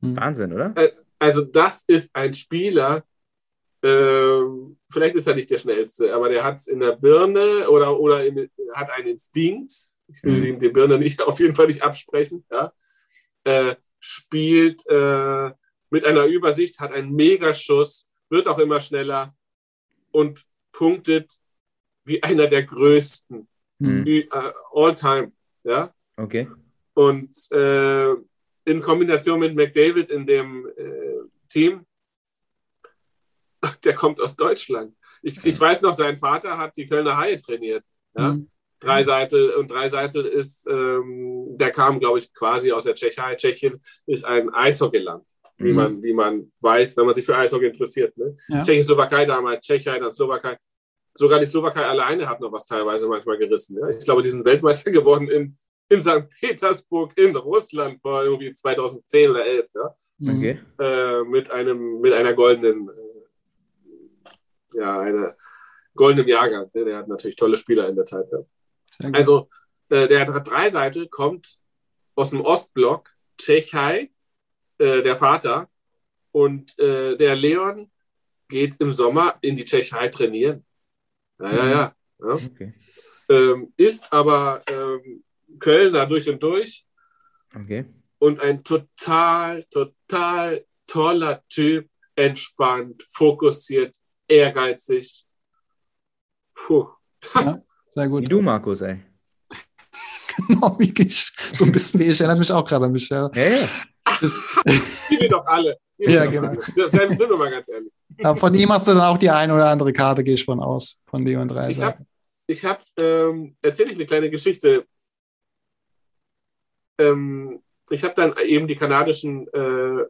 Wahnsinn, oder? Also das ist ein Spieler, ähm, vielleicht ist er nicht der schnellste, aber der hat es in der Birne oder, oder in, hat einen Instinkt. Ich will mhm. ihm die Birne nicht auf jeden Fall nicht absprechen. Ja. Äh, spielt äh, mit einer Übersicht, hat einen Megaschuss, wird auch immer schneller und punktet wie einer der größten. Mhm. Äh, all time. Ja. Okay. Und äh, in Kombination mit McDavid in dem äh, Team der kommt aus Deutschland. Ich, ich weiß noch, sein Vater hat die Kölner Haie trainiert. Ja? Mhm. Dreiseitel und Dreiseitel ist, ähm, der kam, glaube ich, quasi aus der Tschechei. Tschechien ist ein Eishockeyland, mhm. wie, man, wie man weiß, wenn man sich für Eishockey interessiert. Ne? Ja. Tschechoslowakei damals, Tschechei, dann Slowakei. Sogar die Slowakei alleine hat noch was teilweise manchmal gerissen. Ja? Ich glaube, die sind Weltmeister geworden in, in St. Petersburg in Russland vor irgendwie 2010 oder 11. Ja? Okay. Äh, mit, einem, mit einer goldenen, äh, ja, einer goldenen Jahrgang. Ne? Der hat natürlich tolle Spieler in der Zeit. Ja. Also äh, der Dreiseite kommt aus dem Ostblock, Tschechei, äh, der Vater. Und äh, der Leon geht im Sommer in die Tschechei trainieren. Ja, ja, ja. ja. Okay. Ähm, ist aber ähm, Kölner durch und durch. Okay. Und ein total, total toller Typ, entspannt, fokussiert, ehrgeizig. Puh. Ja. Sehr gut. Wie du, Markus, ey. genau, wie ich. So ein bisschen, ich erinnere mich auch gerade an mich. Ja. ja. Das, wir doch alle. Wir ja, genau. Alle. Sind wir mal ganz ehrlich. Aber von ihm hast du dann auch die eine oder andere Karte, gehe ich von aus, von Leon Dreiser. Ich habe, hab, ähm, erzähle ich eine kleine Geschichte. Ähm, ich habe dann eben die kanadischen äh,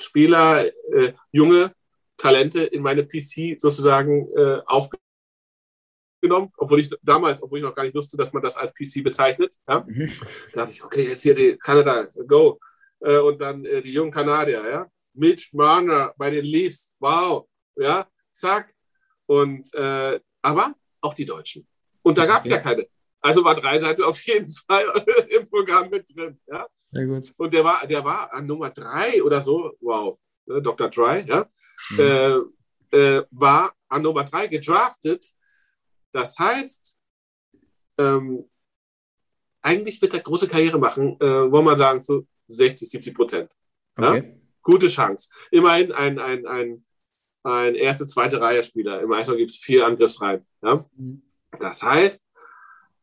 Spieler, äh, junge Talente in meine PC sozusagen äh, aufgenommen genommen, obwohl ich damals, obwohl ich noch gar nicht wusste, dass man das als PC bezeichnet. Ja? Mhm. Da dachte ich, okay, jetzt hier die Kanada, go. Äh, und dann äh, die jungen Kanadier, ja. Mitch Marner bei den Leafs, wow, ja, zack. Und äh, aber auch die Deutschen. Und da gab es okay. ja keine. Also war drei Seiten auf jeden Fall im Programm mit drin. Ja? Sehr gut. Und der war, der war an Nummer drei oder so, wow, ne, Dr. Dry, ja, mhm. äh, äh, war an Nummer drei gedraftet das heißt, ähm, eigentlich wird er große Karriere machen, äh, wollen wir sagen, zu 60, 70 Prozent. Okay. Ja? Gute Chance. Immerhin ein, ein, ein, ein erste, zweite Reihe-Spieler. Im Eishockey gibt es vier Angriffsreihen. Ja? Mhm. Das heißt,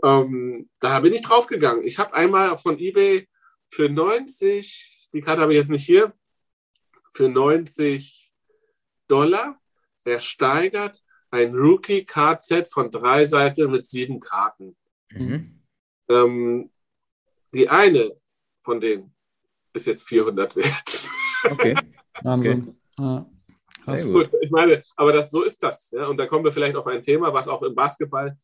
ähm, da bin ich draufgegangen. Ich habe einmal von eBay für 90, die Karte habe ich jetzt nicht hier, für 90 Dollar ersteigert ein Rookie-Card-Set von drei Seiten mit sieben Karten. Mhm. Ähm, die eine von denen ist jetzt 400 wert. Okay. Wahnsinn. Okay. Ja. Gut. Ich meine, aber das, so ist das. Ja? Und da kommen wir vielleicht auf ein Thema, was auch im Basketball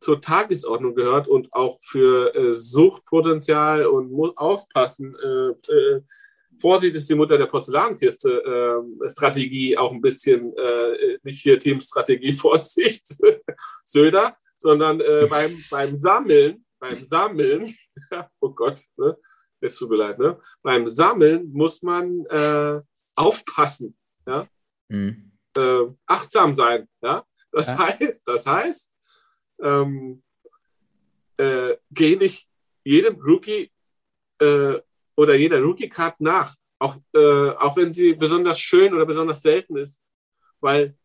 zur Tagesordnung gehört und auch für äh, Suchtpotenzial und muss aufpassen, äh, äh, Vorsicht ist die Mutter der Porzellankiste äh, Strategie auch ein bisschen, äh, nicht hier Teamstrategie Vorsicht, Söder, sondern äh, beim, beim Sammeln, beim Sammeln, oh Gott, ne? jetzt tut mir leid, ne? beim Sammeln muss man äh, aufpassen, ja? Mhm. Achtsam sein, ja. Das ja. heißt, das heißt, ähm, äh, geh nicht jedem Rookie äh, oder jeder Rookie-Card nach, auch, äh, auch wenn sie besonders schön oder besonders selten ist, weil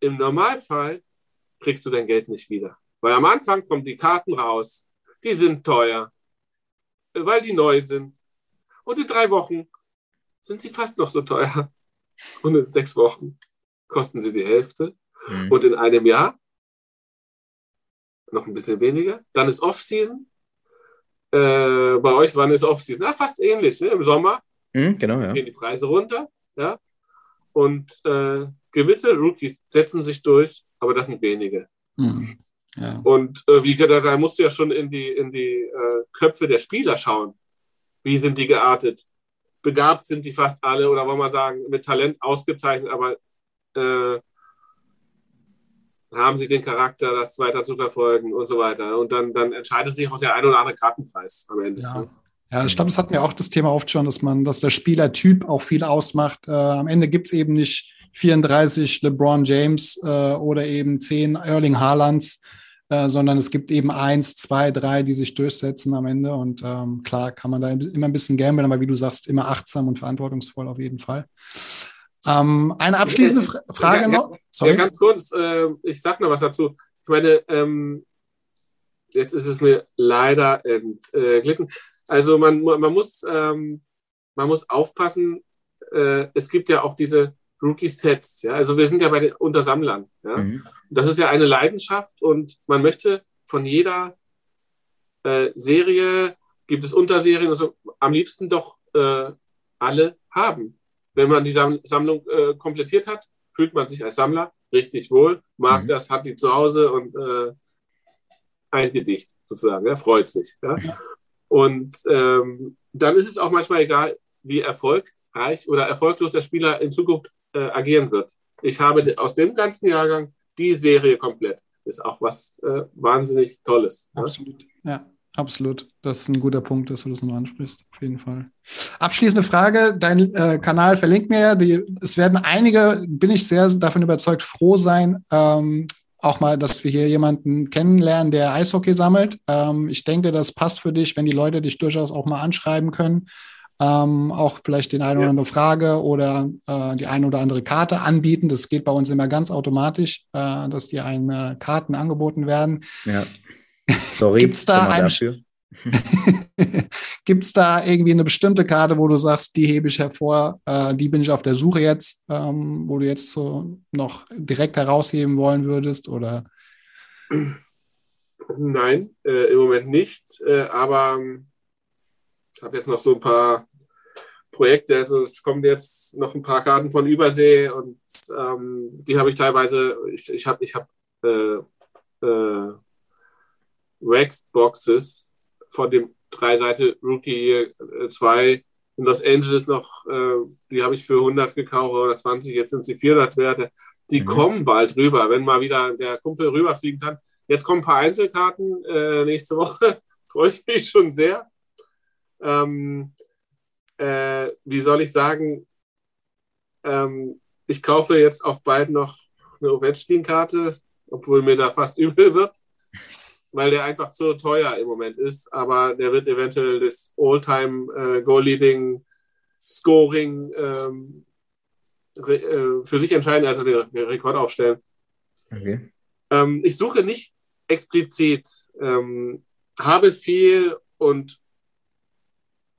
im Normalfall kriegst du dein Geld nicht wieder. Weil am Anfang kommen die Karten raus, die sind teuer, weil die neu sind. Und in drei Wochen sind sie fast noch so teuer. Und in sechs Wochen kosten sie die Hälfte. Mhm. Und in einem Jahr noch ein bisschen weniger. Dann ist Off-Season. Äh, bei euch, wann ist Off-Season? Ah, fast ähnlich. Ne? Im Sommer mhm, genau, ja. gehen die Preise runter. Ja? Und äh, gewisse Rookies setzen sich durch, aber das sind wenige. Mhm. Ja. Und äh, wie da, da musst du ja schon in die, in die äh, Köpfe der Spieler schauen. Wie sind die geartet? Begabt sind die fast alle oder wollen wir sagen, mit Talent ausgezeichnet, aber äh, haben sie den Charakter, das weiter zu verfolgen und so weiter. Und dann, dann entscheidet sich auch der ein oder andere Kartenpreis am Ende. Ja. Ja, ich glaube, das hatten wir auch das Thema oft schon, dass man, dass der Spielertyp auch viel ausmacht. Äh, am Ende gibt es eben nicht 34 LeBron James äh, oder eben 10 Erling Haalands, äh, sondern es gibt eben eins, zwei, drei, die sich durchsetzen am Ende. Und ähm, klar kann man da immer ein bisschen gamblen, aber wie du sagst, immer achtsam und verantwortungsvoll auf jeden Fall. Ähm, eine abschließende Frage ja, noch. Sorry. Ja, ganz kurz, äh, ich sage noch was dazu. Ich meine, ähm, jetzt ist es mir leider entglitten. Also man, man, muss, ähm, man muss aufpassen, äh, es gibt ja auch diese Rookie-Sets. Ja? Also wir sind ja bei den Untersammlern. Ja? Mhm. Das ist ja eine Leidenschaft und man möchte von jeder äh, Serie gibt es Unterserien und so, am liebsten doch äh, alle haben. Wenn man die Sam Sammlung äh, komplettiert hat, fühlt man sich als Sammler richtig wohl, mag mhm. das, hat die zu Hause und äh, ein Gedicht sozusagen, ja, freut sich. Ja? Und ähm, dann ist es auch manchmal egal, wie erfolgreich oder erfolglos der Spieler in Zukunft äh, agieren wird. Ich habe aus dem ganzen Jahrgang die Serie komplett. Ist auch was äh, wahnsinnig Tolles. Absolut, ja. ja. Absolut. Das ist ein guter Punkt, dass du das nochmal ansprichst. Auf jeden Fall. Abschließende Frage. Dein äh, Kanal verlinkt mir. Die, es werden einige, bin ich sehr davon überzeugt, froh sein, ähm, auch mal, dass wir hier jemanden kennenlernen, der Eishockey sammelt. Ähm, ich denke, das passt für dich, wenn die Leute dich durchaus auch mal anschreiben können. Ähm, auch vielleicht die eine oder andere Frage oder äh, die eine oder andere Karte anbieten. Das geht bei uns immer ganz automatisch, äh, dass die einen äh, Karten angeboten werden. Ja. Sorry. Gibt es da, ein, Gibt es da irgendwie eine bestimmte Karte, wo du sagst, die hebe ich hervor, äh, die bin ich auf der Suche jetzt, ähm, wo du jetzt so noch direkt herausheben wollen würdest? Oder? Nein, äh, im Moment nicht. Äh, aber ähm, ich habe jetzt noch so ein paar Projekte. Also es kommen jetzt noch ein paar Karten von Übersee und ähm, die habe ich teilweise, ich, ich habe ich hab, äh, äh, Waxed Boxes von dem drei Seite Rookie 2 äh, in Los Angeles noch, äh, die habe ich für 100 gekauft oder 20, jetzt sind sie 400 Werte. Die mhm. kommen bald rüber, wenn mal wieder der Kumpel rüberfliegen kann. Jetzt kommen ein paar Einzelkarten äh, nächste Woche. Freue ich mich schon sehr. Ähm, äh, wie soll ich sagen? Ähm, ich kaufe jetzt auch bald noch eine Ovechkin-Karte, obwohl mir da fast übel wird weil der einfach zu teuer im Moment ist. Aber der wird eventuell das All-Time äh, Goal-Leading Scoring ähm, äh, für sich entscheiden, also den, den Rekord aufstellen. Okay. Ähm, ich suche nicht explizit, ähm, habe viel und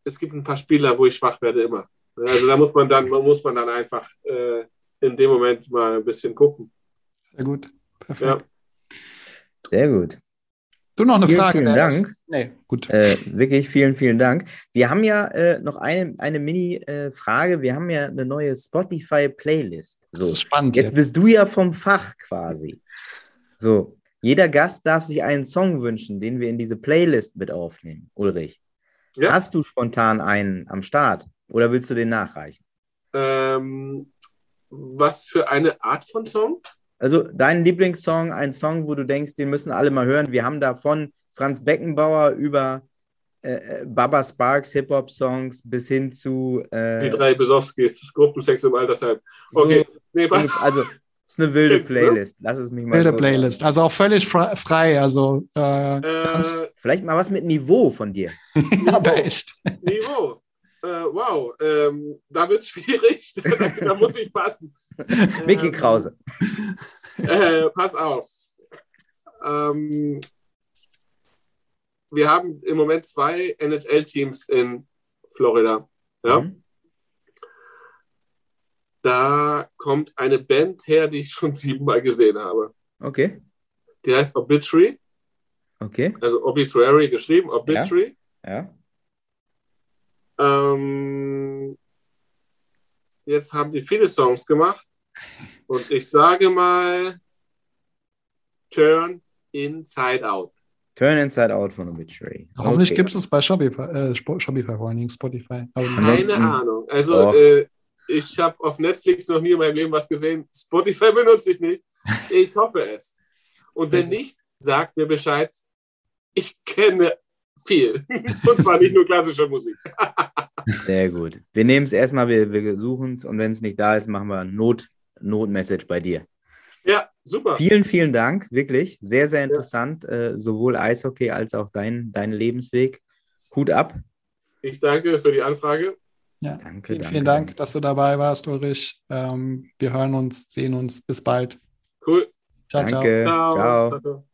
es gibt ein paar Spieler, wo ich schwach werde immer. Also da muss man dann, muss man dann einfach äh, in dem Moment mal ein bisschen gucken. Sehr gut. Perfekt. Ja. Sehr gut. Du noch eine vielen, Frage? Vielen Dank. Nee, gut. Äh, wirklich vielen, vielen Dank. Wir haben ja äh, noch eine, eine Mini-Frage. Wir haben ja eine neue Spotify-Playlist. So. Das ist spannend. Jetzt, jetzt bist du ja vom Fach quasi. So, jeder Gast darf sich einen Song wünschen, den wir in diese Playlist mit aufnehmen. Ulrich, ja. hast du spontan einen am Start oder willst du den nachreichen? Ähm, was für eine Art von Song? Also dein Lieblingssong, ein Song, wo du denkst, den müssen alle mal hören. Wir haben da von Franz Beckenbauer über äh, äh Baba Sparks Hip-Hop-Songs bis hin zu äh, Die drei Besowskis, das Gruppensex im Altersheim. Okay, so, nee, was? Also es ist eine wilde Playlist. Lass es mich mal. Wilde Playlist. Also auch völlig frei. Also äh, äh, vielleicht mal was mit Niveau von dir. ja, aber echt. Niveau. Äh, wow, ähm, da wird es schwierig. da muss ich passen. Mickey ähm, Krause. Äh, pass auf. Ähm, wir haben im Moment zwei NHL-Teams in Florida. Ja? Mhm. Da kommt eine Band her, die ich schon siebenmal gesehen habe. Okay. Die heißt Obituary. Okay. Also Obituary geschrieben, Obituary. Ja. ja. Ähm, jetzt haben die viele Songs gemacht. Und ich sage mal, Turn Inside Out. Turn Inside Out von Obituary. Okay. Hoffentlich gibt es es bei Shopify, äh, Shopify vor allen Dingen, Spotify. Keine Ahnung. Also, äh, ich habe auf Netflix noch nie in meinem Leben was gesehen. Spotify benutze ich nicht. Ich hoffe es. Und wenn nicht, sagt mir Bescheid. Ich kenne viel. Und zwar nicht nur klassische Musik. Sehr gut. Wir nehmen es erstmal, wir, wir suchen es und wenn es nicht da ist, machen wir Not, Notmessage bei dir. Ja, super. Vielen, vielen Dank, wirklich. Sehr, sehr interessant. Ja. Äh, sowohl Eishockey als auch dein, dein Lebensweg. Hut ab. Ich danke für die Anfrage. Ja, danke, vielen, danke. vielen Dank, dass du dabei warst, Ulrich. Ähm, wir hören uns, sehen uns. Bis bald. Cool. Ciao, danke. ciao. ciao. ciao.